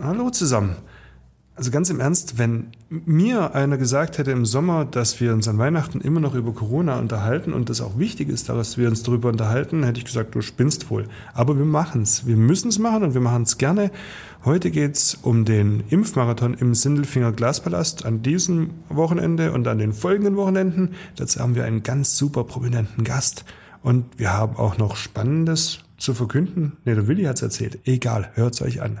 Hallo zusammen. Also ganz im Ernst, wenn mir einer gesagt hätte im Sommer, dass wir uns an Weihnachten immer noch über Corona unterhalten und das auch wichtig ist, dass wir uns darüber unterhalten, hätte ich gesagt, du spinnst wohl. Aber wir machen es. Wir müssen es machen und wir machen es gerne. Heute geht's um den Impfmarathon im Sindelfinger Glaspalast an diesem Wochenende und an den folgenden Wochenenden. Dazu haben wir einen ganz super prominenten Gast. Und wir haben auch noch Spannendes zu verkünden. Ne, der Willi hat's erzählt. Egal, hört's euch an.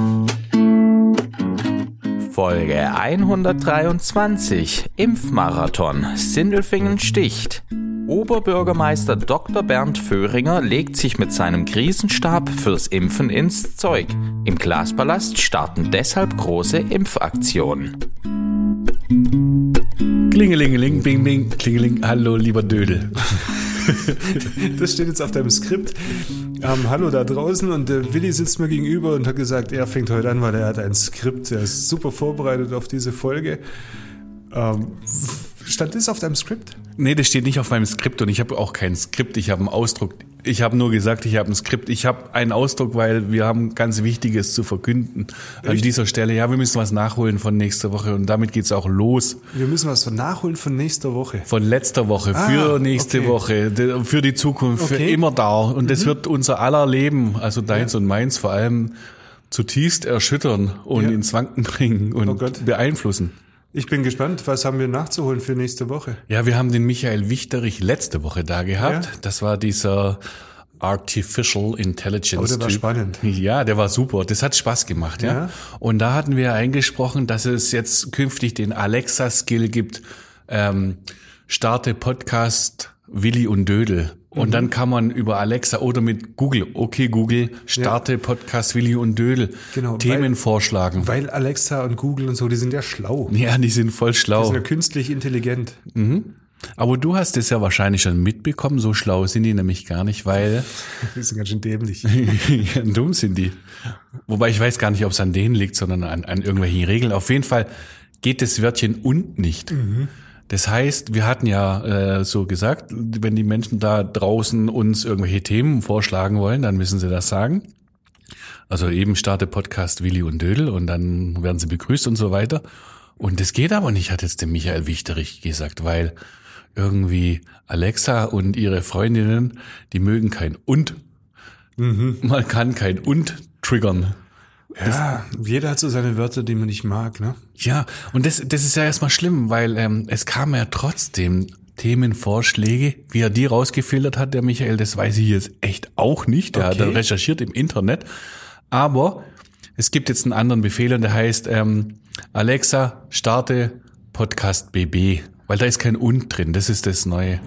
Folge 123 Impfmarathon Sindelfingen sticht. Oberbürgermeister Dr. Bernd Föhringer legt sich mit seinem Krisenstab fürs Impfen ins Zeug. Im Glaspalast starten deshalb große Impfaktionen. Klingelingeling, bing, bing, klingeling, hallo, lieber Dödel. Das steht jetzt auf deinem Skript. Ähm, hallo da draußen und der Willi sitzt mir gegenüber und hat gesagt, er fängt heute an, weil er hat ein Skript. Er ist super vorbereitet auf diese Folge. Ähm, stand das auf deinem Skript? Nee, das steht nicht auf meinem Skript und ich habe auch kein Skript, ich habe einen Ausdruck. Ich habe nur gesagt, ich habe ein Skript. Ich habe einen Ausdruck, weil wir haben ganz Wichtiges zu verkünden an Echt? dieser Stelle. Ja, wir müssen was nachholen von nächster Woche und damit geht's auch los. Wir müssen was nachholen von nächster Woche. Von letzter Woche, Ah, für nächste okay. Woche, für die Zukunft, für Okay. Mhm. immer da. Und das wird unser aller Leben, also deins und meins vor allem, zutiefst erschüttern und Ja. ins Wanken bringen und Oh beeinflussen. Ich bin gespannt, was haben wir nachzuholen für nächste Woche? Ja, wir haben den Michael Wichterich letzte Woche da gehabt. Ja. Das war dieser Artificial Intelligence. Oh, der war Typ. spannend. Ja, der war super. Das hat Spaß gemacht, ja. Ja. Und da hatten wir eingesprochen, dass es jetzt künftig den Alexa-Skill gibt. Ähm, starte Podcast Willi und Dödel. Und Mhm. dann kann man über Alexa oder mit Google, okay Google, starte Podcast Willi und Dödel, Genau, Themen weil- vorschlagen. Weil Alexa und Google und so, die sind ja schlau. ja, die sind voll Die schlau. sind ja künstlich intelligent. Aber du hast es ja wahrscheinlich schon mitbekommen, so schlau sind die nämlich gar nicht, weil Die sind ganz schön dämlich. ja, dumm sind die. Wobei ich weiß gar nicht, ob es an denen liegt, sondern an, an irgendwelchen Regeln. Auf jeden Fall geht das Wörtchen und nicht. Das heißt, wir hatten ja äh, so gesagt, wenn die Menschen da draußen uns irgendwelche Themen vorschlagen wollen, dann müssen sie das sagen. Also eben starte Podcast Willi und Dödel und dann werden sie begrüßt und so weiter. Und das geht aber nicht, hat jetzt der Michael Wichterich gesagt, weil irgendwie Alexa und ihre Freundinnen, die mögen kein und. Man kann kein und triggern. Ja, jeder hat so seine Wörter, die man nicht mag, ne? Ja, und das, das ist ja erstmal schlimm, weil ähm, es kamen ja trotzdem Themenvorschläge, wie er die rausgefiltert hat, der Michael, das weiß ich jetzt echt auch nicht. Der hat Okay. dann recherchiert im Internet. Aber es gibt jetzt einen anderen Befehl und der heißt ähm, Alexa, starte Podcast BB, weil da ist kein und drin, das ist das Neue.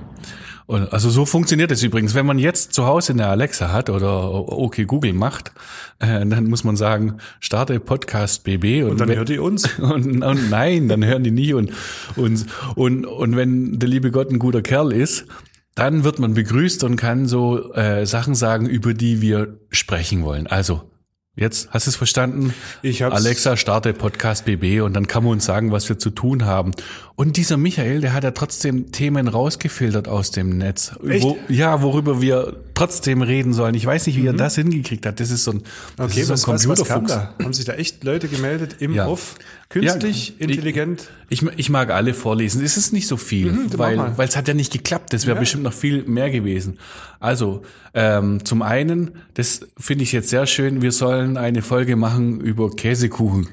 Und also so funktioniert es übrigens. Wenn man jetzt zu Hause eine Alexa hat oder okay Google macht, äh, dann muss man sagen, starte Podcast BB und, Und dann wenn- hört ihr uns. und, und nein, dann hören die nie und, und, und, und wenn der liebe Gott ein guter Kerl ist, dann wird man begrüßt und kann so äh, Sachen sagen, über die wir sprechen wollen. Also, jetzt hast du es verstanden? Ich hab's. Alexa, starte Podcast BB und dann kann man uns sagen, was wir zu tun haben. Und dieser Michael, der hat ja trotzdem Themen rausgefiltert aus dem Netz. Echt? Wo, ja, worüber wir trotzdem reden sollen. Ich weiß nicht, wie er das hingekriegt hat. Das ist so ein, das Mhm. Okay, ist so ein was, was, was kam Computerfuchs. Haben sich da echt Leute gemeldet im Ja. Off? Künstlich, Ja, intelligent? Ich, ich mag alle vorlesen. Es ist nicht so viel, Mhm, weil es hat ja nicht geklappt. Das wäre bestimmt noch viel mehr gewesen. Also ähm, zum einen, das finde ich jetzt sehr schön. Wir sollen eine Folge machen über Käsekuchen.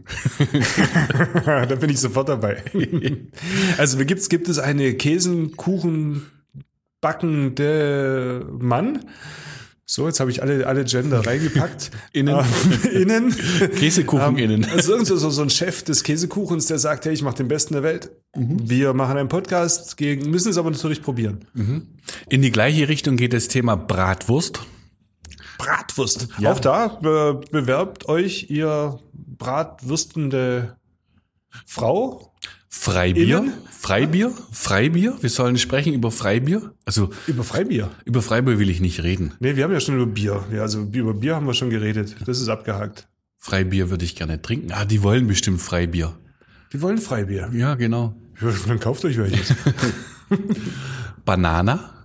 da bin ich sofort dabei. also gibt's, gibt es eine Käsenkuchen backende Mann? So, jetzt habe ich alle, alle Gender reingepackt. Innen. Ähm, innen. Käsekuchen innen. Also irgend so, so, ein Chef des Käsekuchens, der sagt, hey, ich mache den Besten der Welt. Wir machen einen Podcast, gegen, müssen es aber natürlich probieren. In die gleiche Richtung geht das Thema Bratwurst. Bratwurst. Ja. Auch da be bewerbt euch ihr bratwürstende Frau. Freibier, Innen? Freibier, Freibier. Wir sollen sprechen über Freibier. Also Über Freibier. über Freibier will ich nicht reden. Nee, wir haben ja schon über Bier. Ja, also über Bier haben wir schon geredet. Das ist abgehakt. Freibier würde ich gerne trinken. Ah, die wollen bestimmt Freibier. Die wollen Freibier. Ja, genau. Ja, dann kauft euch welches. Banana.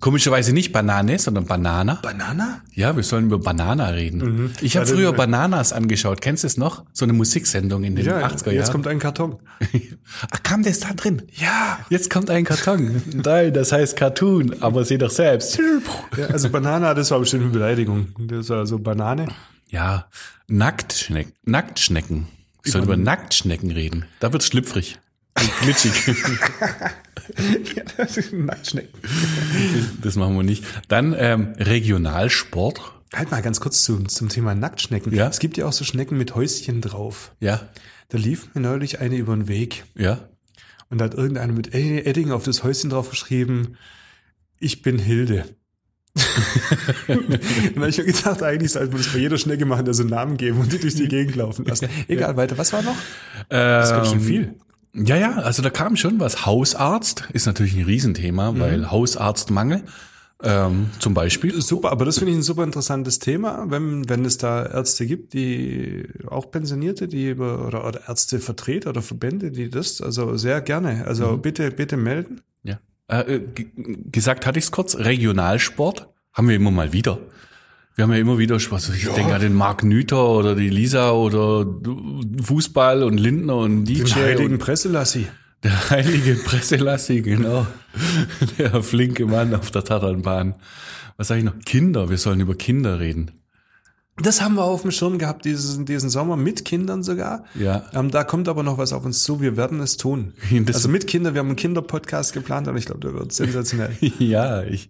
Komischerweise nicht Banane, sondern Banana. Banana? Ja, wir sollen über Banana reden. Ich habe Ja, früher dann- Bananas angeschaut. Kennst du es noch? So eine Musiksendung in den Ja, 80er Jahren. jetzt kommt ein Karton. Ach, kam das da drin? Ja. Jetzt kommt ein Karton. Nein, das heißt Cartoon, aber seh doch selbst. ja also Banana, das war bestimmt eine Beleidigung. Das war so Banane. Ja, Nacktschnecken. Nacktschnecken. Wir sollen über Nacktschnecken reden. Da wird's schlüpfrig. Und glitschig. Nacktschnecken. das machen wir nicht. Dann ähm, Regionalsport. Halt mal ganz kurz zum, zum Thema Nacktschnecken. Ja. Es gibt ja auch so Schnecken mit Häuschen drauf. Ja, Da lief mir neulich eine über den Weg ja. und da hat irgendeiner mit Edding auf das Häuschen drauf geschrieben, ich bin Hilde. dann habe ich mir gedacht, eigentlich sollte man das bei jeder Schnecke machen, da so einen Namen geben und die durch die Gegend laufen lassen. Egal, weiter. Was war noch? Das ist ganz schön viel. Ja, ja, also da kam schon was. Hausarzt ist natürlich ein Riesenthema, Mhm. weil Hausarztmangel ähm, zum Beispiel. Super, aber das finde ich ein super interessantes Thema, wenn, wenn es da Ärzte gibt, die auch Pensionierte, die über, oder, oder Ärztevertreter oder Verbände, die das, also sehr gerne. Also bitte, bitte melden. Ja. Äh, äh, gesagt hatte ich es kurz, Regionalsport haben wir immer mal wieder. Wir haben ja immer wieder Spaß. Ich denke an den Marc Nüter oder die Lisa oder Fußball und Lindner und DJ. Den heiligen Presselassi. der heilige Presselassi, genau. Der flinke Mann auf der Tatanbahn. Was sage ich noch? Kinder, wir sollen über Kinder reden. Das haben wir auf dem Schirm gehabt diesen, diesen Sommer, mit Kindern sogar. Ja. Ähm, da kommt aber noch was auf uns zu. Wir werden es tun. Das- also mit Kindern, wir haben einen Kinderpodcast geplant und ich glaube, der wird sensationell. Ja, ich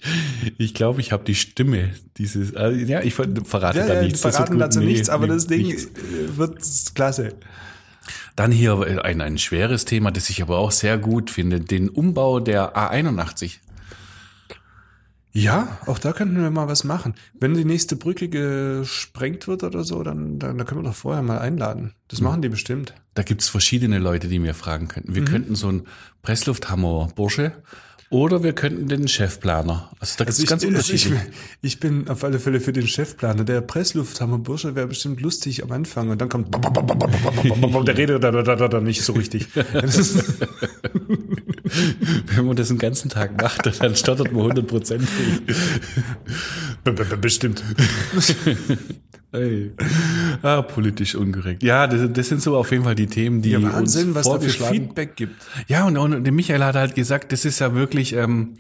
ich, glaube, ich habe die Stimme dieses. Äh, ja, ich ver verrate ja, da ja, nichts. verraten dazu Nee, nichts, aber nee, das Ding nichts. wird klasse. Dann hier äh, ein, ein schweres Thema, das ich aber auch sehr gut finde, den Umbau der A81. Ja, auch da könnten wir mal was machen. Wenn die nächste Brücke gesprengt wird oder so, dann, dann, dann können wir doch vorher mal einladen. Das machen die bestimmt. Da gibt's verschiedene Leute, die mir fragen könnten. Mhm. Wir könnten so einen Presslufthammer-Bursche oder wir könnten den Chefplaner. Also da gibt's ganz also unterschiedlich. ich, ich bin auf alle Fälle für den Chefplaner. Der Presslufthammer Bursche wäre bestimmt lustig am Anfang und dann kommt der redet da, da, da, da, da nicht so richtig. Wenn man das den ganzen Tag macht, dann stottert man 100 Prozent. Bestimmt. Hey. Ah, politisch unkorrekt. Ja, das, das sind so auf jeden Fall die Themen, die Ja, Wahnsinn, uns was da für Feedback gibt. Ja, und, und der Michael hat halt gesagt, das ist ja wirklich, ähm,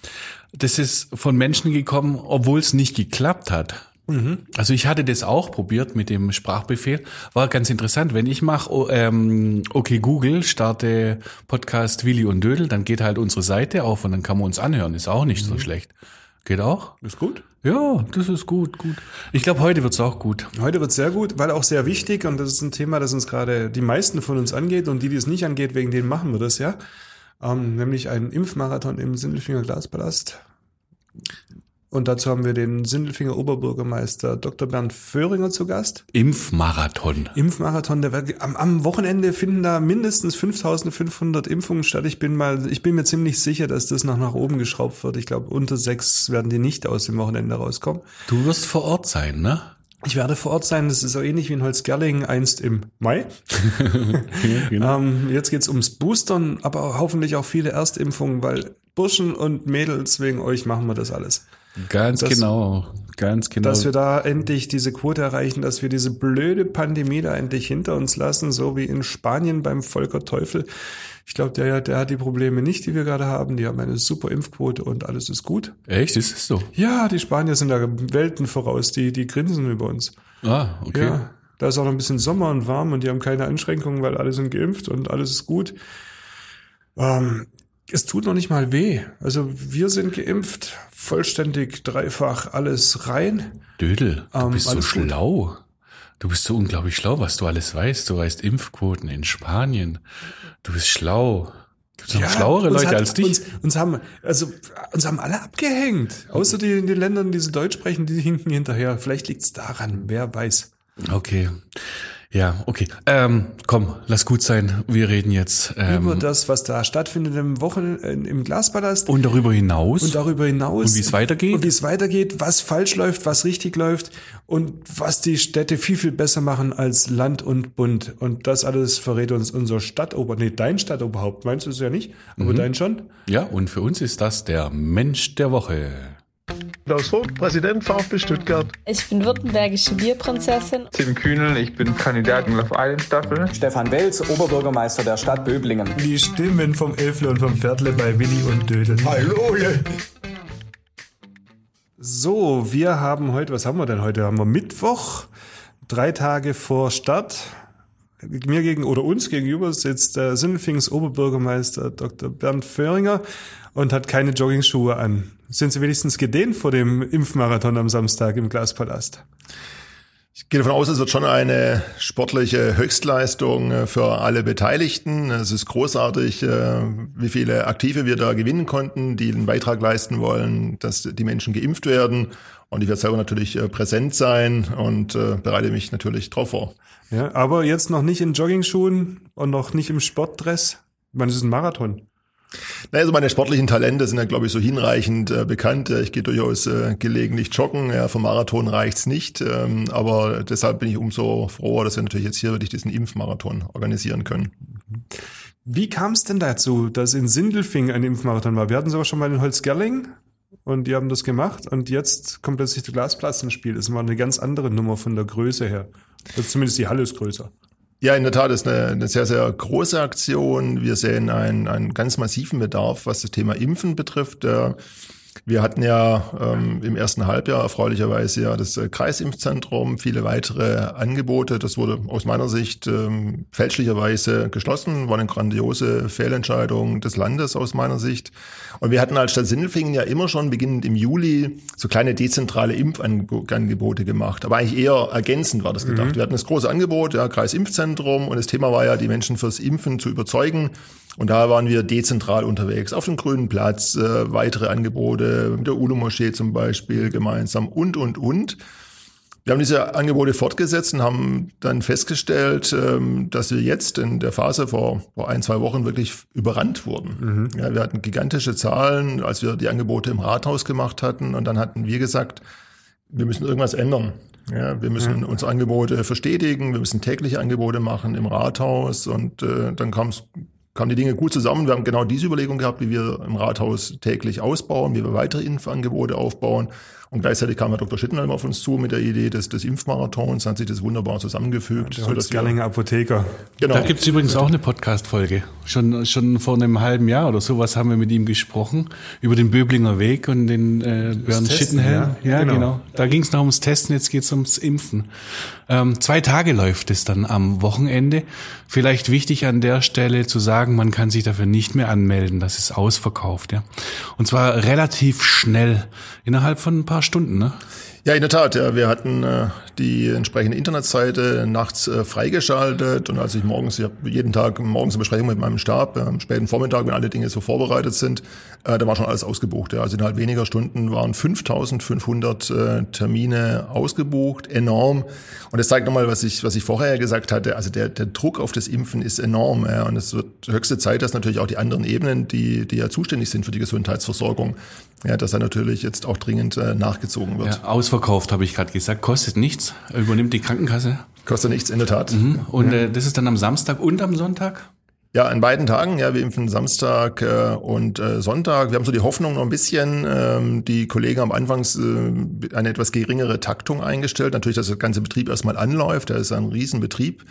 das ist von Menschen gekommen, obwohl es nicht geklappt hat. Also ich hatte das auch probiert mit dem Sprachbefehl. War ganz interessant. Wenn ich mache, oh, ähm, okay Google, starte Podcast Willi und Dödel, dann geht halt unsere Seite auf und dann kann man uns anhören. Ist auch nicht so schlecht. Geht auch? Ist gut. Ja, das ist gut, gut. Ich glaube, heute wird's auch gut. Heute wird sehr gut, weil auch sehr wichtig und das ist ein Thema, das uns gerade die meisten von uns angeht und die, die es nicht angeht, wegen denen machen wir das ja. Ähm, nämlich einen Impfmarathon im Sindelfinger Glaspalast. Und dazu haben wir den Sindelfinger Oberbürgermeister Dr. Bernd Föhringer zu Gast. Impfmarathon. Impfmarathon, der am, am Wochenende finden da mindestens 5500 Impfungen statt. Ich bin mal, ich bin mir ziemlich sicher, dass das noch nach oben geschraubt wird. Ich glaube, unter sechs werden die nicht aus dem Wochenende rauskommen. Du wirst vor Ort sein, ne? Ich werde vor Ort sein, das ist so ähnlich wie in Holzgerlingen einst im Mai. genau. Ähm, jetzt geht's ums Boostern, aber hoffentlich auch viele Erstimpfungen, weil Burschen und Mädels, wegen euch machen wir das alles. Ganz das- genau. Ganz genau. Dass wir da endlich diese Quote erreichen, dass wir diese blöde Pandemie da endlich hinter uns lassen, so wie in Spanien beim Volker Teufel. Ich glaube, der, der hat die Probleme nicht, die wir gerade haben. Die haben eine super Impfquote und alles ist gut. Echt? Ist es so? Ja, die Spanier sind da Welten voraus, die, die grinsen über uns. Ah, okay. Ja, da ist auch noch ein bisschen Sommer und warm und die haben keine Einschränkungen, weil alle sind geimpft und alles ist gut. Ähm, es tut noch nicht mal weh. Also wir sind geimpft, vollständig, dreifach, alles rein. Dödel, du Ähm, bist so alles gut. schlau. Du bist so unglaublich schlau, was du alles weißt. Du weißt Impfquoten in Spanien. Du bist schlau. Gibt noch schlauere Leute hat, als dich? Uns, uns haben, also, uns haben alle abgehängt. Außer die in den Ländern, die so Deutsch sprechen, die hinken hinterher. Vielleicht liegt's daran, wer weiß. Okay. Ja, okay. Ähm, komm, lass gut sein. Wir reden jetzt ähm, Über das, was da stattfindet im Wochen im Glaspalast. und darüber hinaus. Und darüber hinaus. Und wie es weitergeht? Und wie es weitergeht, was falsch läuft, was richtig läuft und was die Städte viel, viel besser machen als Land und Bund. Und das alles verrät uns unser Stadtober, nee, dein Stadtoberhaupt, meinst du es ja nicht, Mhm. aber dein schon. ja, und für uns ist das der Mensch der Woche. Klaus Vogt, Präsident VfB Stuttgart. Ich bin württembergische Bierprinzessin. Tim Kühnel, ich bin Kandidat in Love Island Staffel. Stefan Welz, Oberbürgermeister der Stadt Böblingen. Die Stimmen vom Elfle und vom Pferdle bei Willi und Dödel. Hallo! So, wir haben heute, was haben wir denn heute? Haben wir Mittwoch, drei Tage vor Start. Mir gegen oder uns gegenüber sitzt der Sinnfings Oberbürgermeister Dr. Bernd Föhringer und hat keine Joggingschuhe an. Sind Sie wenigstens gedehnt vor dem Impfmarathon am Samstag im Glaspalast? Ich gehe davon aus, es wird schon eine sportliche Höchstleistung äh, für alle Beteiligten. Es ist großartig, äh, wie viele Aktive wir da gewinnen konnten, die einen Beitrag leisten wollen, dass die Menschen geimpft werden. Und ich werde selber natürlich äh, präsent sein und bereite mich natürlich drauf vor. Ja, aber jetzt noch nicht in Joggingschuhen und noch nicht im Sportdress. Man ist ein Marathon. Naja, also meine sportlichen Talente sind ja, glaube ich, so hinreichend äh, bekannt. Äh, Ich gehe durchaus äh, gelegentlich joggen. Ja, vom Marathon reicht's nicht. Ähm, aber deshalb bin ich umso froher, dass wir natürlich jetzt hier wirklich diesen Impfmarathon organisieren können. Wie kam es denn dazu, dass in Sindelfing ein Impfmarathon war? Wir hatten sogar schon mal in Holzgerling und die haben das gemacht und jetzt kommt plötzlich der Glasplatz ins Spiel. Das war eine ganz andere Nummer von der Größe her. Also zumindest die Halle ist größer. Ja, in der Tat ist eine, eine sehr, sehr große Aktion. Wir sehen einen, einen ganz massiven Bedarf, was das Thema Impfen betrifft. Wir hatten ja ähm, im ersten Halbjahr erfreulicherweise ja das äh, Kreisimpfzentrum, viele weitere Angebote. Das wurde aus meiner Sicht ähm, fälschlicherweise geschlossen, war eine grandiose Fehlentscheidung des Landes aus meiner Sicht. Und wir hatten als Stadt Sindelfingen ja immer schon beginnend im Juli so kleine dezentrale Impfangebote gemacht. Aber eigentlich eher ergänzend war das gedacht. Wir hatten das große Angebot, ja, Kreisimpfzentrum und das Thema war ja, die Menschen fürs Impfen zu überzeugen. Und da waren wir dezentral unterwegs, auf dem Grünen Platz, äh, weitere Angebote, mit der UNO-Moschee zum Beispiel gemeinsam und, und, und. Wir haben diese Angebote fortgesetzt und haben dann festgestellt, ähm, dass wir jetzt in der Phase vor, vor ein, zwei Wochen wirklich überrannt wurden. Ja, wir hatten gigantische Zahlen, als wir die Angebote im Rathaus gemacht hatten. Und dann hatten wir gesagt, wir müssen irgendwas ändern. Ja, wir müssen unsere Angebote verstetigen, wir müssen tägliche Angebote machen im Rathaus und äh, dann kam es kamen die Dinge gut zusammen. Wir haben genau diese Überlegung gehabt, wie wir im Rathaus täglich ausbauen, wie wir weitere Impfangebote aufbauen. Und gleichzeitig kam Herr Dr. Schittenheim auf uns zu mit der Idee des, des Impfmarathons, hat sich das wunderbar zusammengefügt. Der sodass wir- Holzgerlinger Apotheker. genau. Da gibt's übrigens auch eine Podcast-Folge. Schon, schon vor einem halben Jahr oder sowas haben wir mit ihm gesprochen über den Böblinger Weg und den äh, Bernd Testen, Schittenhelm. ja. Ja, Genau. genau. Da ging's noch ums Testen, jetzt geht's ums Impfen. Ähm, zwei Tage läuft es dann am Wochenende. Vielleicht wichtig an der Stelle zu sagen, man kann sich dafür nicht mehr anmelden. Das ist ausverkauft. Ja. Und zwar relativ schnell, innerhalb von ein paar Stunden. Ne? Ja, in der Tat. Ja, wir hatten äh, die entsprechende Internetseite nachts äh, freigeschaltet und als ich morgens, ich habe jeden Tag morgens eine Besprechung mit meinem Stab, äh, am späten Vormittag, wenn alle Dinge so vorbereitet sind, äh, da war schon alles ausgebucht. Ja. Also innerhalb weniger Stunden waren 5500 äh, Termine ausgebucht, enorm. Und das zeigt nochmal, was ich, was ich vorher gesagt hatte. Also der, der Druck auf das Impfen ist enorm. Ja. Und es wird höchste Zeit, dass natürlich auch die anderen Ebenen, die, die ja zuständig sind für die Gesundheitsversorgung, ja, dass da natürlich jetzt auch dringend äh, nachgezogen wird. Ja, ausverkauft, habe ich gerade gesagt. Kostet nichts. Übernimmt die Krankenkasse. Kostet nichts, in der Tat. Und äh, das ist dann am Samstag und am Sonntag? Ja, an beiden Tagen. Ja, wir impfen Samstag äh, und äh, Sonntag. Wir haben so die Hoffnung noch ein bisschen. Ähm, die Kollegen haben anfangs äh, eine etwas geringere Taktung eingestellt. Natürlich, dass der ganze Betrieb erstmal anläuft. Der ist ein Riesenbetrieb.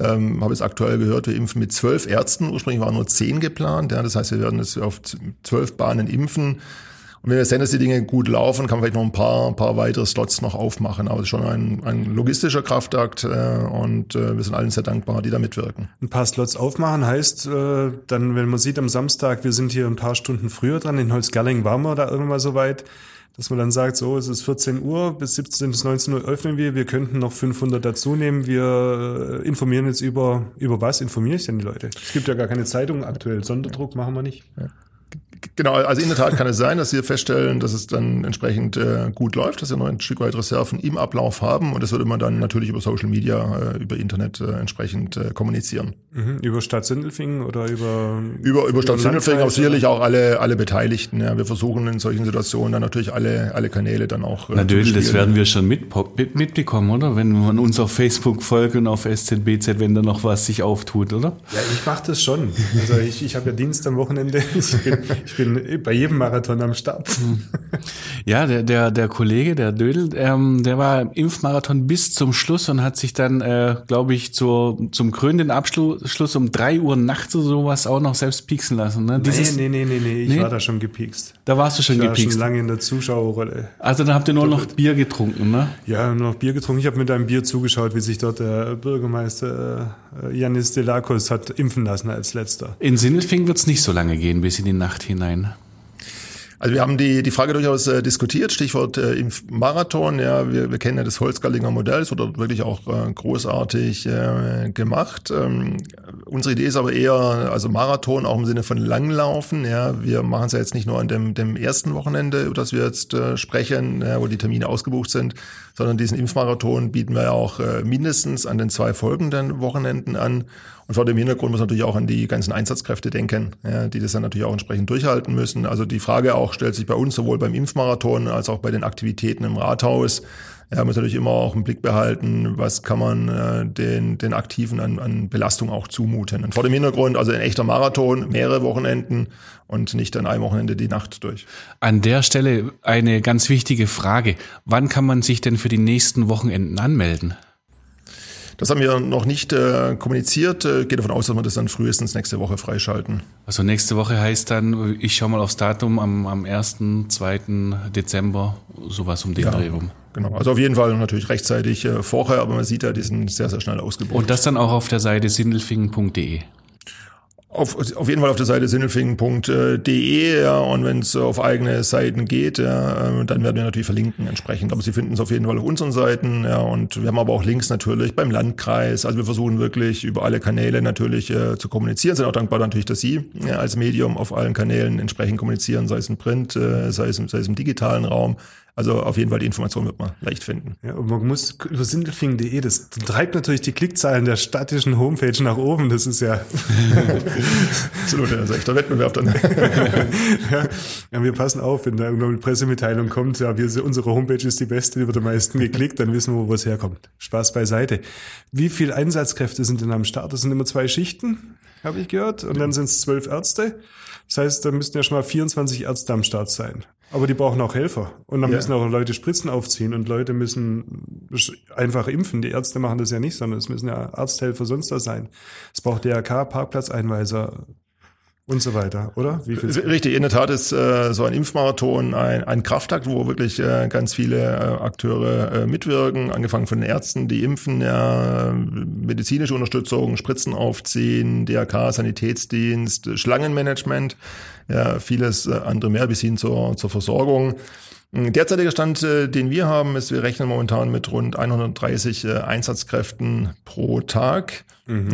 Ähm, habe jetzt aktuell gehört, wir impfen mit zwölf Ärzten. Ursprünglich waren nur zehn geplant. Ja, das heißt, wir werden es auf zwölf Bahnen impfen. Und wenn wir sehen, dass die Dinge gut laufen, kann man vielleicht noch ein paar, ein paar weitere Slots noch aufmachen. Aber es ist schon ein, ein logistischer Kraftakt äh, und äh, wir sind allen sehr dankbar, die da mitwirken. Ein paar Slots aufmachen heißt, äh, dann, wenn man sieht am Samstag, wir sind hier ein paar Stunden früher dran, in Holzgerling waren wir da irgendwann so weit, dass man dann sagt, so, es ist 14 Uhr, bis 17 bis 19 Uhr öffnen wir, wir könnten noch 500 dazu nehmen, wir äh, informieren jetzt über, über was informiere ich denn die Leute? Es gibt ja gar keine Zeitung aktuell, Sonderdruck machen wir nicht. Genau, also in der Tat kann es sein, dass wir feststellen, dass es dann entsprechend äh, gut läuft, dass wir noch ein Stück weit Reserven im Ablauf haben und das würde man dann natürlich über Social Media, äh, über Internet äh, entsprechend äh, kommunizieren. Mhm. Über Stadt Sindelfingen oder über Über, über Stadt Sindelfingen, aber sicherlich auch alle, alle Beteiligten. Ja. Wir versuchen in solchen Situationen dann natürlich alle, alle Kanäle dann auch äh, Na, zu Dödel, das werden wir schon mit, mit, mitbekommen, oder? Wenn man uns auf Facebook folgt und auf SZBZ, wenn da noch was sich auftut, oder? Ja, ich mache das schon. Also ich, ich habe ja Dienst am Wochenende. Ich bin, ich bin bei jedem Marathon am Start. Ja, der, der, der Kollege, der Dödel, ähm, der war im Impfmarathon bis zum Schluss und hat sich dann, äh, glaube ich, zur, zum krönenden Abschluss Schluss um drei Uhr nachts oder sowas auch noch selbst pieksen lassen. Ne? Dieses, nee, nee, nee, nee, ich Nee? war da schon gepiekst. Da warst du schon Ich war gepiekst. schon lange in der Zuschauerrolle. Also dann habt ihr nur noch Bier getrunken, ne? Ja, noch Bier getrunken. Ich habe mit einem Bier zugeschaut, wie sich dort der Bürgermeister äh, Janis Delakos hat impfen lassen als letzter. In Sindelfingen wird's nicht so lange gehen, bis in die Nacht hinein. Also wir haben die, die Frage durchaus äh, diskutiert, Stichwort äh, Impfmarathon. Ja, wir, wir kennen ja das Holzgallinger Modell, es wurde wirklich auch äh, großartig äh, gemacht. Ähm, unsere Idee ist aber eher, also Marathon auch im Sinne von Langlaufen. Ja, wir machen es ja jetzt nicht nur an dem, dem ersten Wochenende, über das wir jetzt äh, sprechen, ja, wo die Termine ausgebucht sind, sondern diesen Impfmarathon bieten wir ja auch äh, mindestens an den zwei folgenden Wochenenden an. Und vor dem Hintergrund muss man natürlich auch an die ganzen Einsatzkräfte denken, ja, die das dann natürlich auch entsprechend durchhalten müssen. Also die Frage auch stellt sich bei uns sowohl beim Impfmarathon als auch bei den Aktivitäten im Rathaus. Ja, muss natürlich immer auch im Blick behalten, was kann man äh, den, den Aktiven an, an Belastung auch zumuten. Und vor dem Hintergrund, also ein echter Marathon, mehrere Wochenenden und nicht an einem Wochenende die Nacht durch. An der Stelle eine ganz wichtige Frage. Wann kann man sich denn für die nächsten Wochenenden anmelden? Das haben wir noch nicht äh, kommuniziert. Äh, gehe davon aus, dass wir das dann frühestens nächste Woche freischalten. Also nächste Woche heißt dann, ich schaue mal aufs Datum am, am 1., 2. Dezember, sowas um den Ja. Dreh rum. Genau. Also auf jeden Fall natürlich rechtzeitig äh, vorher, aber man sieht ja, die sind sehr, sehr schnell ausgebucht. Und das dann auch auf der Seite sindelfingen.de. Auf, auf jeden Fall auf der Seite sindelfingen.de ja, und wenn es auf eigene Seiten geht, ja, äh, dann werden wir natürlich verlinken entsprechend. Aber Sie finden es auf jeden Fall auf unseren Seiten ja, und wir haben aber auch Links natürlich beim Landkreis. Also wir versuchen wirklich über alle Kanäle natürlich äh, zu kommunizieren. Sind auch dankbar natürlich, dass Sie ja, als Medium auf allen Kanälen entsprechend kommunizieren, sei es im Print, äh, sei, es, sei es im digitalen Raum. Also auf jeden Fall die Information wird man leicht finden. Ja, und man muss über sindelfingen.de, das treibt natürlich die Klickzahlen der städtischen Homepage nach oben. Das ist ja, Absolut, das ist echt der Wettbewerb dann. ja, ja, wir passen auf, wenn da irgendwann eine Pressemitteilung kommt, ja, wir, unsere Homepage ist die beste, die wird am meisten geklickt, dann wissen wir, wo es herkommt. Spaß beiseite. Wie viele Einsatzkräfte sind denn am Start? Das sind immer zwei Schichten, habe ich gehört, und dann sind es zwölf Ärzte. Das heißt, da müssten ja schon mal 24 Ärzte am Start sein. Aber die brauchen auch Helfer. Und dann Ja. müssen auch Leute Spritzen aufziehen und Leute müssen einfach impfen. Die Ärzte machen das ja nicht, sondern es müssen ja Arzthelfer sonst was sein. Es braucht DRK, Parkplatzeinweiser und so weiter, oder? Wie viel Richtig, in der Tat ist äh, so ein Impfmarathon ein, ein Kraftakt, wo wirklich äh, ganz viele äh, Akteure äh, mitwirken, angefangen von den Ärzten, die impfen, ja, medizinische Unterstützung, Spritzen aufziehen, DRK, Sanitätsdienst, Schlangenmanagement, ja, vieles äh, andere mehr bis hin zur, zur Versorgung. Derzeitiger Stand, äh, den wir haben, ist, wir rechnen momentan mit rund 130 äh, Einsatzkräften pro Tag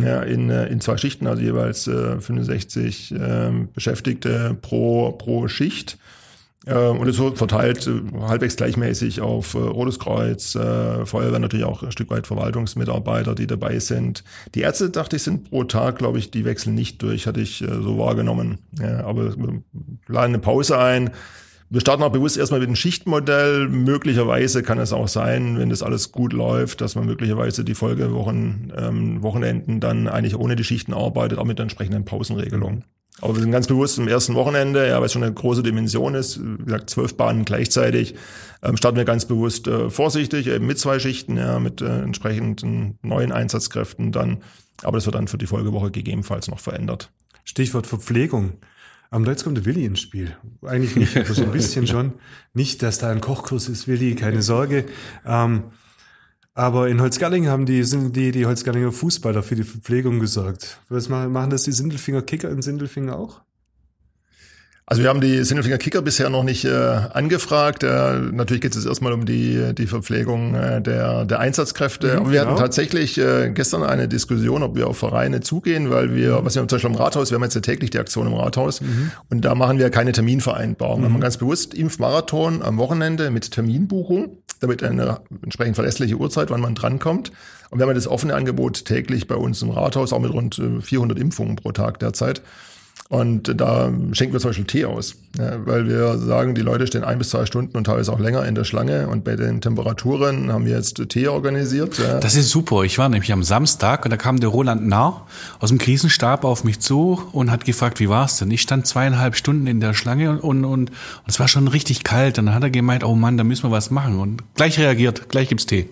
ja, in, in zwei Schichten, also jeweils äh, 65 ähm, Beschäftigte pro, pro Schicht. Äh, Und es wird verteilt äh, halbwegs gleichmäßig auf äh, Rotes Kreuz, äh, Feuerwehr natürlich auch ein Stück weit Verwaltungsmitarbeiter, die dabei sind. Die Ärzte, dachte ich, sind pro Tag, glaube ich, die wechseln nicht durch, hatte ich äh, so wahrgenommen. Ja, aber wir laden eine Pause ein. Wir starten auch bewusst erstmal mit einem Schichtmodell. Möglicherweise kann es auch sein, wenn das alles gut läuft, dass man möglicherweise die Folgewochen, ähm, Wochenenden dann eigentlich ohne die Schichten arbeitet, auch mit der entsprechenden Pausenregelung. Aber wir sind ganz bewusst im ersten Wochenende, ja, weil es schon eine große Dimension ist, wie gesagt, zwölf Bahnen gleichzeitig, ähm, starten wir ganz bewusst äh, vorsichtig, eben mit zwei Schichten, ja, mit äh, entsprechenden neuen Einsatzkräften dann. Aber das wird dann für die Folgewoche gegebenenfalls noch verändert. Stichwort Verpflegung. Am Jetzt kommt der Willi ins Spiel. Eigentlich nicht, aber so ein bisschen schon. Nicht, dass da ein Kochkurs ist, Willi, keine Sorge. Ähm, aber in Holzgalling haben die, sind die, die Holzgallinger Fußballer für die Verpflegung gesorgt. Was machen, machen das die Sindelfinger Kicker in Sindelfinger auch? Also wir haben die Sindelfinger Kicker bisher noch nicht äh, angefragt. Äh, natürlich geht es erstmal um die, die Verpflegung äh, der, der Einsatzkräfte. Mhm, wir genau. hatten tatsächlich äh, gestern eine Diskussion, ob wir auf Vereine zugehen, weil wir, was wir haben zum Beispiel im Rathaus, wir haben jetzt ja täglich die Aktion im Rathaus und da machen wir keine Terminvereinbarung. Wir haben ganz bewusst Impfmarathon am Wochenende mit Terminbuchung, damit eine entsprechend verlässliche Uhrzeit, wann man drankommt. Und wir haben ja das offene Angebot täglich bei uns im Rathaus, auch mit rund äh, 400 Impfungen pro Tag derzeit. Und da schenken wir zum Beispiel Tee aus, ja, weil wir sagen, die Leute stehen ein bis zwei Stunden und teilweise auch länger in der Schlange. Und bei den Temperaturen haben wir jetzt Tee organisiert. Ja. Das ist super. Ich war nämlich am Samstag und da kam der Roland Narr aus dem Krisenstab auf mich zu und hat gefragt, wie war's denn? Ich stand zweieinhalb Stunden in der Schlange und, und, und, und es war schon richtig kalt. Und dann hat er gemeint, oh Mann, da müssen wir was machen. Und gleich reagiert, gleich gibt's Tee.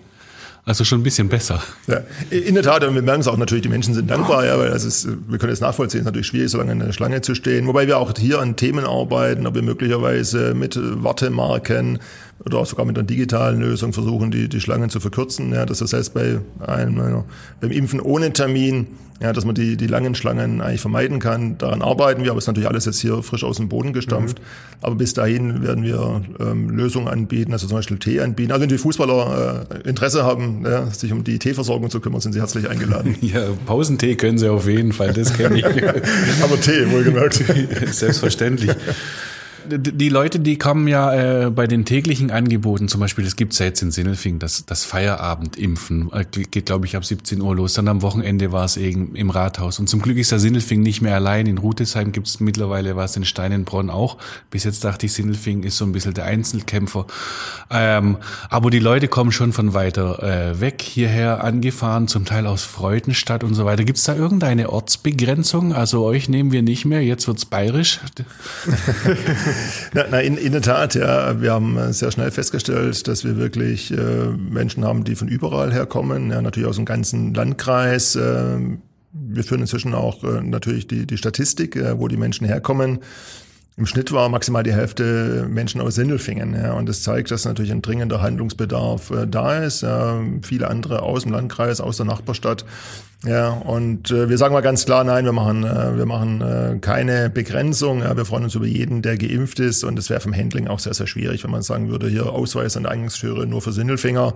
Also schon ein bisschen besser. Ja, in der Tat, und wir merken es auch natürlich, die Menschen sind dankbar, ja, weil das ist, wir können es nachvollziehen, es ist natürlich schwierig, so lange in der Schlange zu stehen. Wobei wir auch hier an Themen arbeiten, ob wir möglicherweise mit Wartemarken oder auch sogar mit einer digitalen Lösung versuchen, die, die Schlangen zu verkürzen. Ja, dass das heißt, bei einem, beim Impfen ohne Termin, ja, dass man die, die langen Schlangen eigentlich vermeiden kann. Daran arbeiten wir, aber es ist natürlich alles jetzt hier frisch aus dem Boden gestampft. Aber bis dahin werden wir ähm, Lösungen anbieten, also zum Beispiel Tee anbieten. Also wenn die Fußballer äh, Interesse haben, ja, sich um die Teeversorgung zu kümmern, sind sie herzlich eingeladen. Ja, Pausentee können sie auf jeden Fall, das kenne ich. aber Tee, wohlgemerkt. Selbstverständlich. Die Leute, die kommen ja äh, bei den täglichen Angeboten, zum Beispiel, das gibt's ja jetzt in Sindelfing, das, das Feierabendimpfen, äh, geht, glaube ich, ab 17 Uhr los. Dann am Wochenende war es eben im Rathaus. Und zum Glück ist der Sindelfing nicht mehr allein. In Rutesheim gibt's mittlerweile was, in Steinenbronn auch. Bis jetzt dachte ich, Sindelfing ist so ein bisschen der Einzelkämpfer. Ähm, aber die Leute kommen schon von weiter äh, weg hierher angefahren, zum Teil aus Freudenstadt und so weiter. Gibt's da irgendeine Ortsbegrenzung? Also euch nehmen wir nicht mehr, jetzt wird's bayerisch. Na, na in, in der Tat, ja. Wir haben äh, sehr schnell festgestellt, dass wir wirklich äh, Menschen haben, die von überall herkommen, ja, natürlich aus dem ganzen Landkreis. Äh, wir führen inzwischen auch äh, natürlich die, die Statistik, äh, wo die Menschen herkommen. Im Schnitt war maximal die Hälfte Menschen aus Sindelfingen. Ja, und das zeigt, dass natürlich ein dringender Handlungsbedarf äh, da ist. Ja, viele andere aus dem Landkreis, aus der Nachbarstadt. Ja, und äh, wir sagen mal ganz klar, nein, wir machen, äh, wir machen äh, keine Begrenzung. Ja, wir freuen uns über jeden, der geimpft ist. Und es wäre vom Handling auch sehr, sehr schwierig, wenn man sagen würde, hier Ausweis an der Eingangstüre nur für Sindelfinger.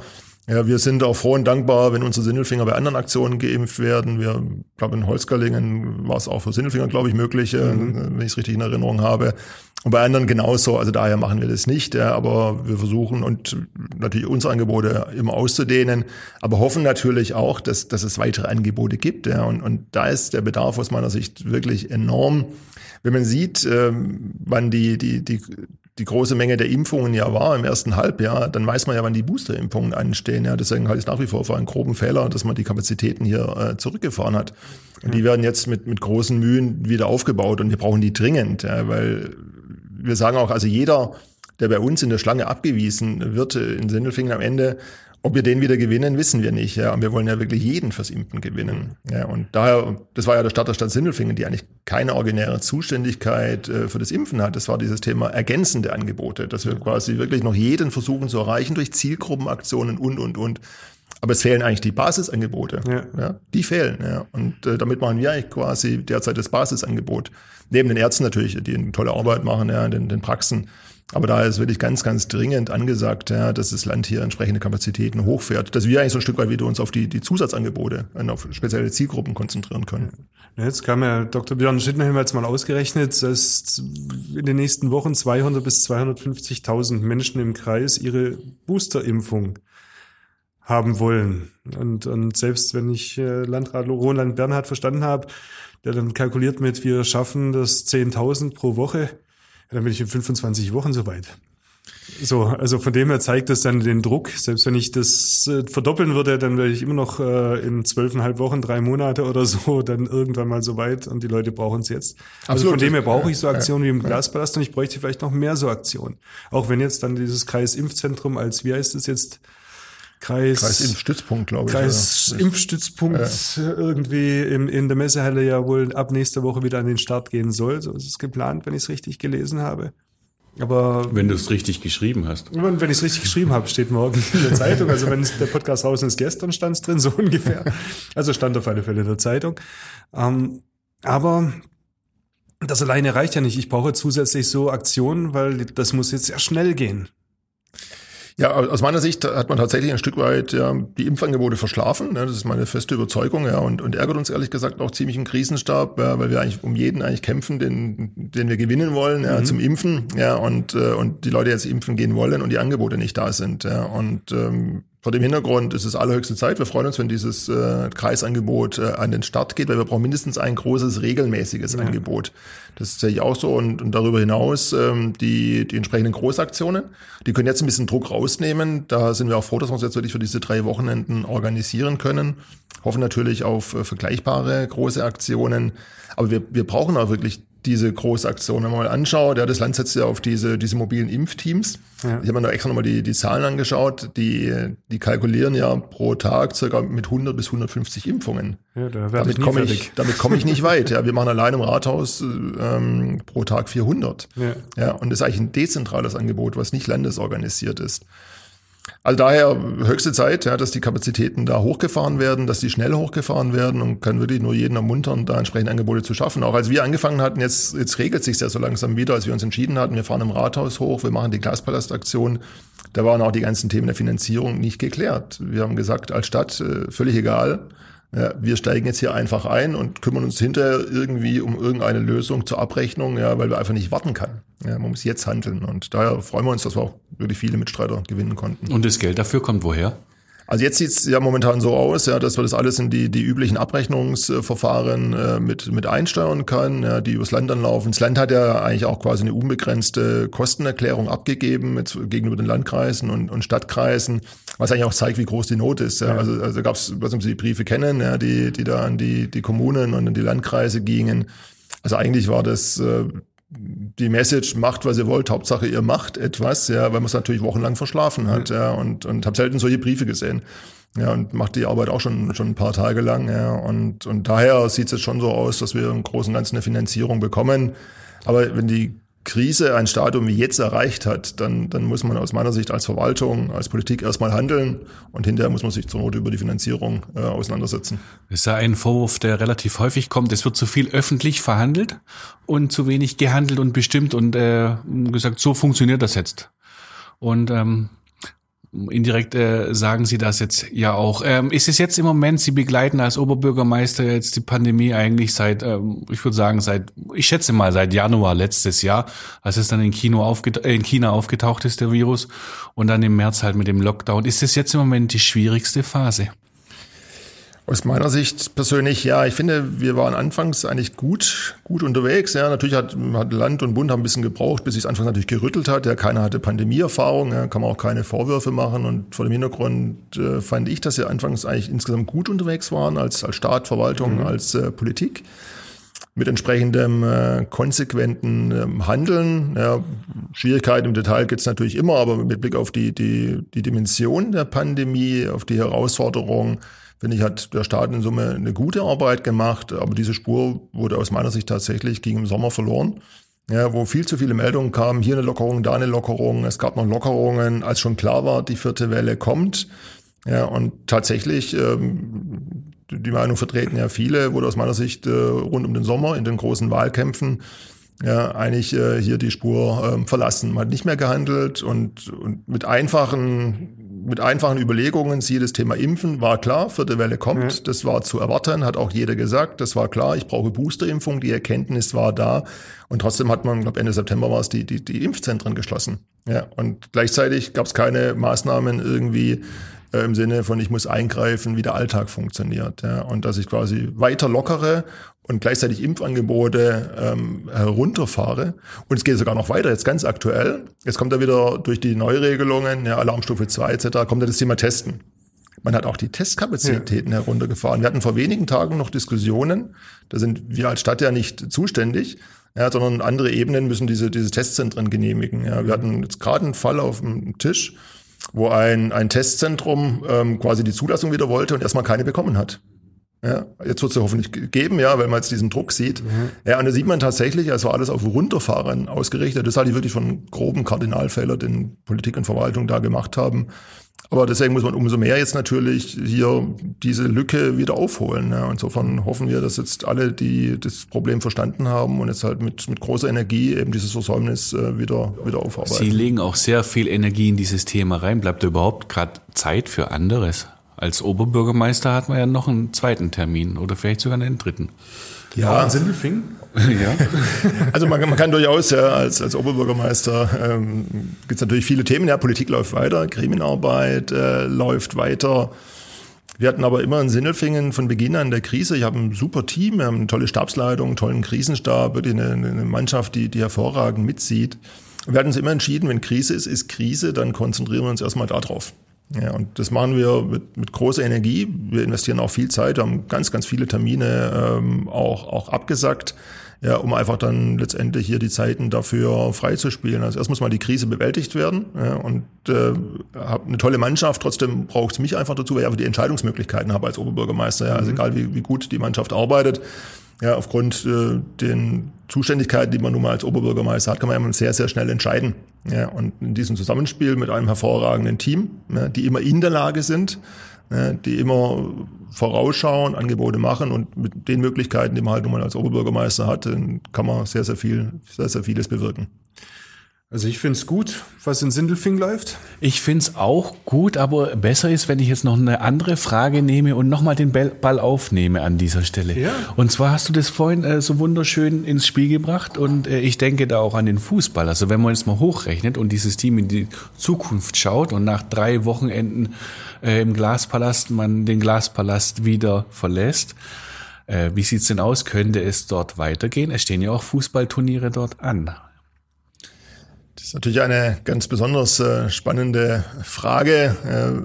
Ja, wir sind auch froh und dankbar, wenn unsere Sindelfinger bei anderen Aktionen geimpft werden. Wir, glaube in Holzgerlingen war es auch für Sindelfinger, glaube ich, möglich, äh, wenn ich es richtig in Erinnerung habe. Und bei anderen genauso. Also daher machen wir das nicht. Ja, aber wir versuchen und natürlich unsere Angebote immer auszudehnen, aber hoffen natürlich auch, dass, dass es weitere Angebote gibt. Ja, und, und da ist der Bedarf aus meiner Sicht wirklich enorm. Wenn man sieht, ähm, wann die, die, die, die große Menge der Impfungen ja war im ersten Halbjahr, dann weiß man ja, wann die Boosterimpfungen anstehen. Ja, deswegen halte ich es nach wie vor für einen groben Fehler, dass man die Kapazitäten hier äh, zurückgefahren hat. Und die werden jetzt mit, mit großen Mühen wieder aufgebaut und wir brauchen die dringend, ja, weil wir sagen auch, also jeder, der bei uns in der Schlange abgewiesen wird äh, in Sindelfingen am Ende, ob wir den wieder gewinnen, wissen wir nicht. Ja, und wir wollen ja wirklich jeden fürs Impfen gewinnen. Ja, und daher, das war ja der Start der Stadt Sindelfingen, die eigentlich keine originäre Zuständigkeit äh, für das Impfen hat. Das war dieses Thema ergänzende Angebote, dass wir quasi wirklich noch jeden versuchen zu erreichen durch Zielgruppenaktionen und, und, und. Aber es fehlen eigentlich die Basisangebote. Ja. Ja, die fehlen. Ja. Und äh, damit machen wir eigentlich quasi derzeit das Basisangebot. Neben den Ärzten natürlich, die eine tolle Arbeit machen, ja, den, den Praxen. Aber da ist wirklich ganz, ganz dringend angesagt, ja, dass das Land hier entsprechende Kapazitäten hochfährt, dass wir eigentlich so ein Stück weit wieder uns auf die, die Zusatzangebote auf spezielle Zielgruppen konzentrieren können. Jetzt kam ja Dr. Björn Schittenhelm jetzt mal ausgerechnet, dass in den nächsten Wochen 200 bis 250.000 Menschen im Kreis ihre Boosterimpfung haben wollen. Und, und selbst wenn ich äh, Landrat Roland Bernhard verstanden habe, der dann kalkuliert mit, wir schaffen das 10.000 pro Woche, dann bin ich in 25 Wochen soweit. So, also von dem her zeigt das dann den Druck. Selbst wenn ich das äh, verdoppeln würde, dann wäre ich immer noch äh, in zwölfeinhalb Wochen, drei Monate oder so, dann irgendwann mal so weit und die Leute brauchen es jetzt. Also Absolut. von dem her brauche ich so Aktionen wie im Glaspalast und ich bräuchte vielleicht noch mehr so Aktionen. Auch wenn jetzt dann dieses Kreisimpfzentrum als, wie heißt es jetzt? Kreis, Kreisimpfstützpunkt, glaube ich. Kreisimpfstützpunkt irgendwie im, in der Messehalle ja wohl ab nächster Woche wieder an den Start gehen soll. So ist es geplant, wenn ich es richtig gelesen habe. Aber Wenn du es richtig geschrieben hast. wenn wenn ich es richtig geschrieben habe, steht morgen in der Zeitung. Also wenn der Podcast draußen ist, gestern stand es drin, so ungefähr. Also stand auf alle Fälle in der Zeitung. Ähm, aber das alleine reicht ja nicht. Ich brauche zusätzlich so Aktionen, weil das muss jetzt sehr schnell gehen. Ja, aus meiner Sicht hat man tatsächlich ein Stück weit ja, die Impfangebote verschlafen. Ne? Das ist meine feste Überzeugung, ja, und, und ärgert uns ehrlich gesagt auch ziemlich im Krisenstab, ja, weil wir eigentlich um jeden eigentlich kämpfen, den, den wir gewinnen wollen, ja, mhm. zum Impfen, ja, und, äh, und die Leute jetzt impfen gehen wollen und die Angebote nicht da sind. Ja, und ähm, vor dem Hintergrund ist es allerhöchste Zeit. Wir freuen uns, wenn dieses äh, Kreisangebot äh, an den Start geht, weil wir brauchen mindestens ein großes, regelmäßiges ja. Angebot. Das sehe ich auch so. Und, und darüber hinaus ähm, die, die entsprechenden Großaktionen. Die können jetzt ein bisschen Druck rausnehmen. Da sind wir auch froh, dass wir uns jetzt wirklich für diese drei Wochenenden organisieren können. Hoffen natürlich auf äh, vergleichbare große Aktionen. Aber wir, wir brauchen auch wirklich diese Großaktion. Wenn man mal anschaut, ja, das Land setzt ja auf diese, diese mobilen Impfteams. Ja. Ich habe mir da extra nochmal die, die Zahlen angeschaut. Die, die kalkulieren ja pro Tag circa mit 100 bis 150 Impfungen. Ja, da damit komme ich, damit komme ich nicht weit. Ja, wir machen allein im Rathaus ähm, pro Tag 400. Ja. ja, und das ist eigentlich ein dezentrales Angebot, was nicht landesorganisiert ist. Also daher höchste Zeit, ja, dass die Kapazitäten da hochgefahren werden, dass die schnell hochgefahren werden und kann wirklich nur jeden ermuntern, da entsprechende Angebote zu schaffen. Auch als wir angefangen hatten, jetzt, jetzt regelt sich ja so langsam wieder, als wir uns entschieden hatten, wir fahren im Rathaus hoch, wir machen die Glaspalastaktion. Da waren auch die ganzen Themen der Finanzierung nicht geklärt. Wir haben gesagt, als Stadt, äh, völlig egal, ja, wir steigen jetzt hier einfach ein und kümmern uns hinterher irgendwie um irgendeine Lösung zur Abrechnung, ja, weil wir einfach nicht warten kann. Ja, man muss jetzt handeln. Und daher freuen wir uns, dass wir auch wirklich viele Mitstreiter gewinnen konnten. Und das Geld dafür kommt woher? Also jetzt sieht's ja momentan so aus, ja, dass wir das alles in die, die üblichen Abrechnungsverfahren äh, mit, mit einsteuern können, ja, die übers Land anlaufen. Das Land hat ja eigentlich auch quasi eine unbegrenzte Kostenerklärung abgegeben mit, gegenüber den Landkreisen und, und Stadtkreisen, was eigentlich auch zeigt, wie groß die Not ist. Ja. ja. Also, also gab es, was Sie die Briefe kennen, ja, die, die da an die, die Kommunen und an die Landkreise gingen. Also eigentlich war das äh, die Message macht, was ihr wollt, Hauptsache ihr macht etwas, ja, weil man es natürlich wochenlang verschlafen hat, ja, und, und habe selten solche Briefe gesehen. Ja, und macht die Arbeit auch schon, schon ein paar Tage lang, ja, und, und daher sieht es jetzt schon so aus, dass wir im Großen und Ganzen eine Finanzierung bekommen. Aber wenn die Krise ein Stadium wie jetzt erreicht hat, dann, dann muss man aus meiner Sicht als Verwaltung, als Politik erstmal handeln und hinterher muss man sich zur Not über die Finanzierung äh, auseinandersetzen. Das ist ja ein Vorwurf, der relativ häufig kommt. Es wird zu viel öffentlich verhandelt und zu wenig gehandelt und bestimmt und äh, gesagt, so funktioniert das jetzt. Und ähm, Indirekt äh, sagen Sie das jetzt ja auch. Ähm, ist es jetzt im Moment, Sie begleiten als Oberbürgermeister jetzt die Pandemie eigentlich seit, ähm, ich würde sagen, seit, ich schätze mal seit Januar letztes Jahr, als es dann in, Kino aufget äh, in China aufgetaucht ist, der Virus, und dann im März halt mit dem Lockdown. Ist es jetzt im Moment die schwierigste Phase? Aus meiner Sicht persönlich, ja, ich finde, wir waren anfangs eigentlich gut, gut unterwegs. Ja, natürlich hat, hat Land und Bund haben ein bisschen gebraucht, bis sich es anfangs natürlich gerüttelt hat. Ja, keiner hatte Pandemieerfahrung, ja, kann man auch keine Vorwürfe machen. Und vor dem Hintergrund äh, fand ich, dass wir anfangs eigentlich insgesamt gut unterwegs waren, als, als Staat, Verwaltung, mhm. als äh, Politik. Mit entsprechendem äh, konsequenten ähm, Handeln. Ja, Schwierigkeiten im Detail gibt es natürlich immer, aber mit Blick auf die, die, die Dimension der Pandemie, auf die Herausforderungen, finde ich, hat der Staat in Summe eine gute Arbeit gemacht, aber diese Spur wurde aus meiner Sicht tatsächlich ging im Sommer verloren. Ja, wo viel zu viele Meldungen kamen, hier eine Lockerung, da eine Lockerung. Es gab noch Lockerungen, als schon klar war, die vierte Welle kommt. Ja, und tatsächlich, ähm, die Meinung vertreten ja viele, wurde aus meiner Sicht äh, rund um den Sommer in den großen Wahlkämpfen ja, eigentlich äh, hier die Spur ähm, verlassen. Man hat nicht mehr gehandelt und, und mit einfachen mit einfachen Überlegungen, siehe das Thema Impfen, war klar, vierte Welle kommt, ja. das war zu erwarten, hat auch jeder gesagt, das war klar, ich brauche Boosterimpfung, die Erkenntnis war da und trotzdem hat man, glaube Ende September war es, die, die, die Impfzentren geschlossen. Ja, und gleichzeitig gab es keine Maßnahmen irgendwie äh, im Sinne von, ich muss eingreifen, wie der Alltag funktioniert. Ja, und dass ich quasi weiter lockere und gleichzeitig Impfangebote ähm, herunterfahre. Und es geht sogar noch weiter, jetzt ganz aktuell. Jetzt kommt da wieder durch die Neuregelungen, ja, Alarmstufe 2 etc., kommt da das Thema Testen. Man hat auch die Testkapazitäten ja. heruntergefahren. Wir hatten vor wenigen Tagen noch Diskussionen, da sind wir als Stadt ja nicht zuständig, ja, sondern andere Ebenen müssen diese, diese Testzentren genehmigen. Ja, wir hatten jetzt gerade einen Fall auf dem Tisch, wo ein, ein Testzentrum ähm, quasi die Zulassung wieder wollte und erstmal keine bekommen hat. Ja, jetzt wird es ja hoffentlich geben, ja, weil man jetzt diesen Druck sieht. Ja, und da sieht man tatsächlich, es war alles auf Runterfahren ausgerichtet. Das halte ich wirklich von groben Kardinalfehler, den Politik und Verwaltung da gemacht haben. Aber deswegen muss man umso mehr jetzt natürlich hier diese Lücke wieder aufholen. Ja. Insofern hoffen wir, dass jetzt alle, die das Problem verstanden haben und jetzt halt mit, mit großer Energie eben dieses Versäumnis äh, wieder, wieder aufarbeiten. Sie legen auch sehr viel Energie in dieses Thema rein. Bleibt überhaupt gerade Zeit für anderes? Als Oberbürgermeister hat man ja noch einen zweiten Termin oder vielleicht sogar einen dritten. Ja, in Sindelfing? ja. Also man, man kann durchaus ja, als, als Oberbürgermeister ähm, gibt es natürlich viele Themen. Ja, Politik läuft weiter, Gremienarbeit äh, läuft weiter. Wir hatten aber immer in Sindelfingen von Beginn an der Krise. Ich habe ein super Team, wir haben eine tolle Stabsleitung, einen tollen Krisenstab, wirklich eine, eine Mannschaft, die, die hervorragend mitzieht. Wir hatten uns immer entschieden, wenn Krise ist, ist Krise, dann konzentrieren wir uns erstmal darauf. Ja, und das machen wir mit, mit großer Energie. Wir investieren auch viel Zeit, haben ganz, ganz viele Termine ähm, auch, auch abgesagt, ja, um einfach dann letztendlich hier die Zeiten dafür freizuspielen. Also erst muss mal die Krise bewältigt werden ja, und äh, habe eine tolle Mannschaft. Trotzdem braucht es mich einfach dazu, weil ich einfach die Entscheidungsmöglichkeiten habe als Oberbürgermeister. Ja, also egal wie, wie gut die Mannschaft arbeitet, ja, aufgrund äh, den Zuständigkeiten, die man nun mal als Oberbürgermeister hat, kann man ja sehr, sehr schnell entscheiden. Ja, und in diesem Zusammenspiel mit einem hervorragenden Team, ja, die immer in der Lage sind, ja, die immer vorausschauen, Angebote machen und mit den Möglichkeiten, die man halt nun mal als Oberbürgermeister hat, kann man sehr, sehr viel, sehr, sehr vieles bewirken. Also ich finde es gut, was in Sindelfing läuft. Ich finde es auch gut, aber besser ist, wenn ich jetzt noch eine andere Frage nehme und nochmal den Ball aufnehme an dieser Stelle. Ja. Und zwar hast du das vorhin äh, so wunderschön ins Spiel gebracht und äh, ich denke da auch an den Fußball. Also wenn man jetzt mal hochrechnet und dieses Team in die Zukunft schaut und nach drei Wochenenden äh, im Glaspalast man den Glaspalast wieder verlässt, äh, wie sieht's denn aus? Könnte es dort weitergehen? Es stehen ja auch Fußballturniere dort an. Das ist natürlich eine ganz besonders äh, spannende Frage. Äh,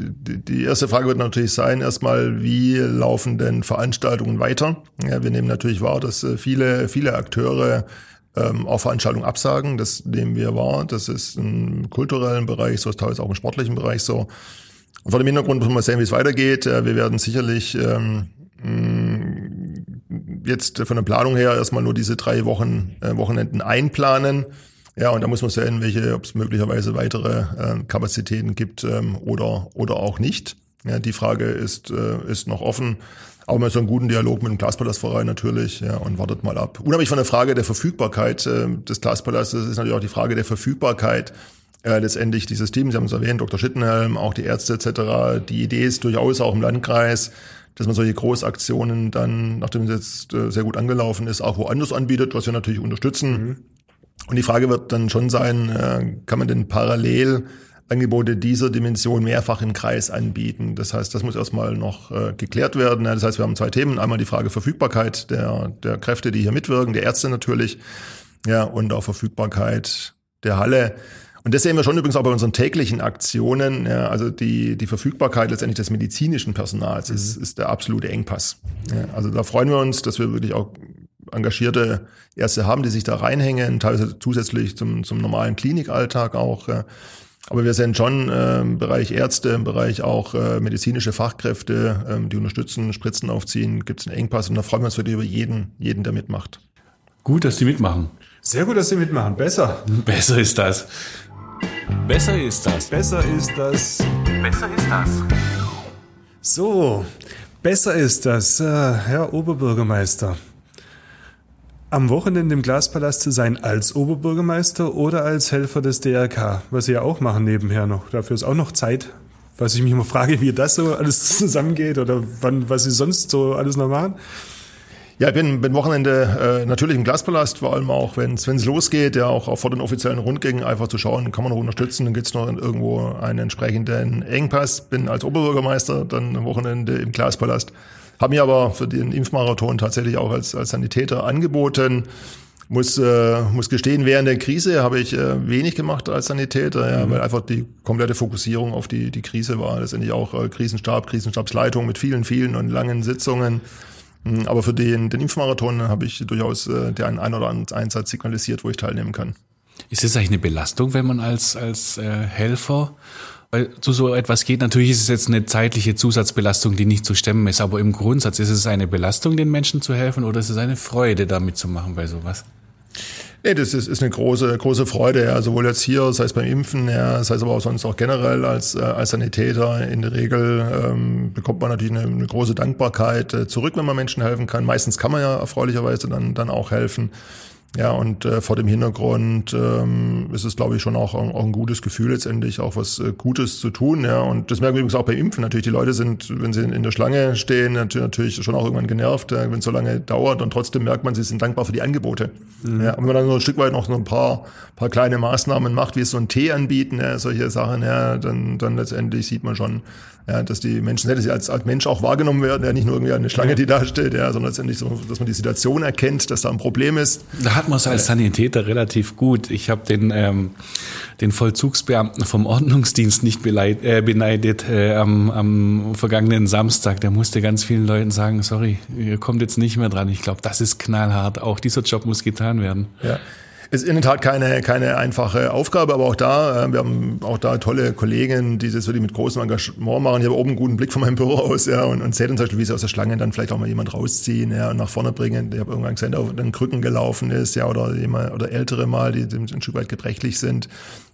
die, die erste Frage wird natürlich sein, erstmal, wie laufen denn Veranstaltungen weiter? Ja, wir nehmen natürlich wahr, dass äh, viele, viele Akteure ähm, auch Veranstaltungen absagen. Das nehmen wir wahr. Das ist im kulturellen Bereich so, ist teilweise auch im sportlichen Bereich so. Und vor dem Hintergrund muss man sehen, wie es weitergeht. Äh, wir werden sicherlich ähm, jetzt von der Planung her erstmal nur diese drei Wochen, äh, Wochenenden einplanen. Ja, und da muss man sehen, welche, ob es möglicherweise weitere äh, Kapazitäten gibt ähm, oder, oder auch nicht. Ja, die Frage ist, äh, ist noch offen. Aber man ist so einen guten Dialog mit dem Glaspalastverein natürlich ja, und wartet mal ab. Unabhängig von der Frage der Verfügbarkeit äh, des Glaspalastes ist natürlich auch die Frage der Verfügbarkeit äh, letztendlich dieses Teams. Sie haben es erwähnt, Dr. Schittenhelm, auch die Ärzte etc. Die Idee ist durchaus auch im Landkreis, dass man solche Großaktionen dann, nachdem es jetzt äh, sehr gut angelaufen ist, auch woanders anbietet, was wir natürlich unterstützen. Mhm. Und die Frage wird dann schon sein, äh, kann man denn parallel Angebote dieser Dimension mehrfach im Kreis anbieten. Das heißt, das muss erstmal noch äh, geklärt werden. Das heißt, wir haben zwei Themen. Einmal die Frage Verfügbarkeit der, der Kräfte, die hier mitwirken, der Ärzte natürlich, ja, und auch Verfügbarkeit der Halle. Und das sehen wir schon übrigens auch bei unseren täglichen Aktionen. Ja, also die, die Verfügbarkeit letztendlich des medizinischen Personals mhm. ist, ist der absolute Engpass. Ja, also da freuen wir uns, dass wir wirklich auch engagierte Ärzte haben, die sich da reinhängen, teilweise zusätzlich zum, zum normalen Klinikalltag auch. Aber wir sehen schon äh, im Bereich Ärzte, im Bereich auch äh, medizinische Fachkräfte, äh, die unterstützen, Spritzen aufziehen, gibt es einen Engpass und da freuen wir uns wirklich über jeden, jeden, der mitmacht. Gut, dass die mitmachen. Sehr gut, dass sie mitmachen. Besser. Besser ist das. Besser ist das. Besser ist das. Besser ist das. So, besser ist das, äh, Herr Oberbürgermeister am Wochenende im Glaspalast zu sein als Oberbürgermeister oder als Helfer des DRK, was Sie ja auch machen nebenher noch. Dafür ist auch noch Zeit. Was ich mich immer frage, wie das so alles zusammengeht oder wann, was Sie sonst so alles noch machen. Ja, ich bin, bin Wochenende äh, natürlich im Glaspalast, vor allem auch, wenn es losgeht, ja auch, auch vor den offiziellen Rundgängen einfach zu schauen, kann man noch unterstützen, dann gibt's noch irgendwo einen entsprechenden Engpass. Bin als Oberbürgermeister dann am Wochenende im Glaspalast. Habe mir aber für den Impfmarathon tatsächlich auch als, als Sanitäter angeboten. Muss, äh, muss gestehen, während der Krise habe ich äh, wenig gemacht als Sanitäter, ja, mhm. weil einfach die komplette Fokussierung auf die, die Krise war. Letztendlich auch äh, Krisenstab, Krisenstabsleitung mit vielen, vielen und langen Sitzungen. Mhm, aber für den, den Impfmarathon habe ich durchaus äh, den einen oder anderen Einsatz signalisiert, wo ich teilnehmen kann. Ist es eigentlich eine Belastung, wenn man als, als äh, Helfer weil zu so etwas geht? Natürlich ist es jetzt eine zeitliche Zusatzbelastung, die nicht zu stemmen ist, aber im Grundsatz ist es eine Belastung, den Menschen zu helfen oder ist es eine Freude, damit zu machen bei sowas? Nee, das ist, ist eine große, große Freude, ja, sowohl jetzt hier, sei es beim Impfen, ja, sei es aber auch sonst auch generell als, äh, als Sanitäter. In der Regel ähm, bekommt man natürlich eine, eine große Dankbarkeit äh, zurück, wenn man Menschen helfen kann. Meistens kann man ja erfreulicherweise dann, dann auch helfen. Ja, und äh, vor dem Hintergrund ähm, ist es, glaube ich, schon auch, auch ein gutes Gefühl letztendlich, auch was äh, Gutes zu tun. Ja, und das merken wir übrigens auch bei Impfen. Natürlich, die Leute sind, wenn sie in, der Schlange stehen, natürlich schon auch irgendwann genervt, äh, wenn es so lange dauert. Und trotzdem merkt man, sie sind dankbar für die Angebote. Mhm. Ja, und wenn man dann so ein Stück weit noch so ein paar, paar kleine Maßnahmen macht, wie so ein Tee anbieten, ja, solche Sachen, ja, dann, dann letztendlich sieht man schon, ja, dass die Menschen dass sie als, als Mensch auch wahrgenommen werden, ja, nicht nur irgendwie eine Schlange, die da steht, ja, sondern letztendlich so, dass man die Situation erkennt, dass da ein Problem ist. Da hat man es als Sanitäter relativ gut. Ich habe den, ähm, den Vollzugsbeamten vom Ordnungsdienst nicht beleit, äh, beneidet äh, am, am vergangenen Samstag. Der musste ganz vielen Leuten sagen, sorry, ihr kommt jetzt nicht mehr dran. Ich glaube, das ist knallhart. Auch dieser Job muss getan werden. Ja. Ist in der Tat keine, keine einfache Aufgabe, aber auch da, äh, wir haben auch da tolle Kollegen, die das wirklich mit großem Engagement machen. Ich habe oben einen guten Blick von meinem Büro aus, ja, und, und sehe dann zum Beispiel, wie sie aus der Schlange dann vielleicht auch mal jemand rausziehen, ja, und nach vorne bringen. Ich habe irgendwann gesehen, der auf den Krücken gelaufen ist, ja, oder jemand, oder Ältere mal, die, die ein Stück weit gebrechlich sind.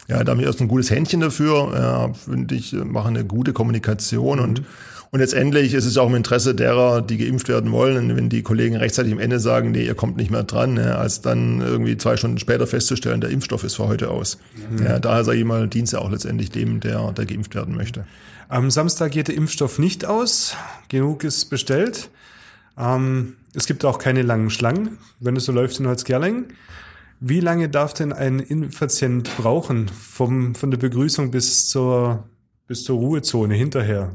Ja, da haben wir erst ein gutes Händchen dafür, ja, finde ich, machen eine gute Kommunikation mhm. Und letztendlich ist es auch im Interesse derer, die geimpft werden wollen, wenn die Kollegen rechtzeitig am Ende sagen, nee, ihr kommt nicht mehr dran, ja, als dann irgendwie zwei Stunden später festzustellen, der Impfstoff ist für heute aus. Mhm. Ja, daher sage ich mal, dient ja auch letztendlich dem, der, der geimpft werden möchte. Am Samstag geht der Impfstoff nicht aus. Genug ist bestellt. Ähm, es gibt auch keine langen Schlangen, wenn es so läuft in Holzgerling. Wie lange darf denn ein Impfpatient brauchen vom, von der Begrüßung bis zur, bis zur Ruhezone hinterher?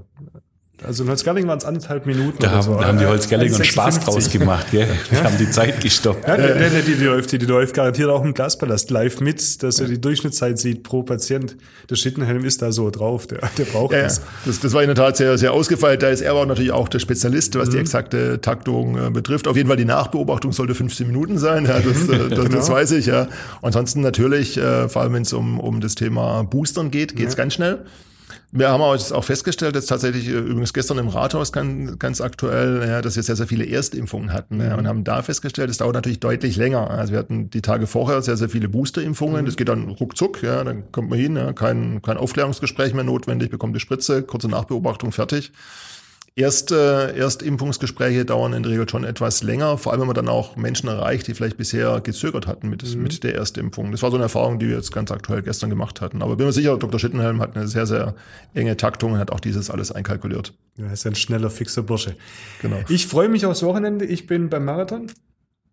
Also in Holzgerling waren es anderthalb Minuten. Da haben, so. da haben die Holzgerlinger einen Spaß draus gemacht, gell? Die haben die Zeit gestoppt. Ja, der, der, die, die, läuft, die, die läuft garantiert auch im Glaspalast live mit, dass er die Durchschnittszeit sieht pro Patient. Der Schittenhelm ist da so drauf, der, der braucht ja, das. das. Das war in der Tat sehr, sehr ausgefeilt. Da ist er aber natürlich auch der Spezialist, was mhm. die exakte Taktung äh, betrifft. Auf jeden Fall die Nachbeobachtung sollte 15 Minuten sein, ja, das, äh, das, genau. das weiß ich. Ja. Ansonsten natürlich, äh, vor allem wenn es um, um das Thema Boostern geht, geht's ja. ganz schnell. Wir haben auch festgestellt, jetzt tatsächlich äh, übrigens gestern im Rathaus ganz, ganz aktuell, ja, dass wir sehr, sehr viele Erstimpfungen hatten ja, mhm. und haben da festgestellt, es dauert natürlich deutlich länger. Also wir hatten die Tage vorher sehr, sehr viele Boosterimpfungen. Mhm. Das geht dann ruckzuck, ja, dann kommt man hin, ja, kein, kein Aufklärungsgespräch mehr notwendig, bekommt die Spritze, kurze Nachbeobachtung, fertig. Erste, Erstimpfungsgespräche dauern in der Regel schon etwas länger, vor allem wenn man dann auch Menschen erreicht, die vielleicht bisher gezögert hatten mit, mhm. mit der Erstimpfung. Das war so eine Erfahrung, die wir jetzt ganz aktuell gestern gemacht hatten. Aber bin mir sicher, Dr. Schittenhelm hat eine sehr, sehr enge Taktung und hat auch dieses alles einkalkuliert. Ja, ist ein schneller, fixer Bursche. Genau. Ich freue mich aufs Wochenende. Ich bin beim Marathon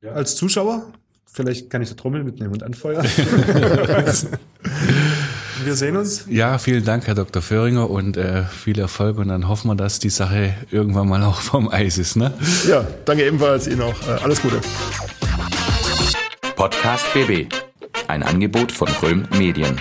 ja. als Zuschauer. Vielleicht kann ich die Trommel mitnehmen und anfeuern. Wir sehen uns. Ja, vielen Dank, Herr Dr. Föhringer, und äh, viel Erfolg. Und dann hoffen wir, dass die Sache irgendwann mal auch vom Eis ist. Ne? Ja, danke ebenfalls Ihnen auch. Äh, alles Gute. Podcast BB. Ein Angebot von Röhm Medien.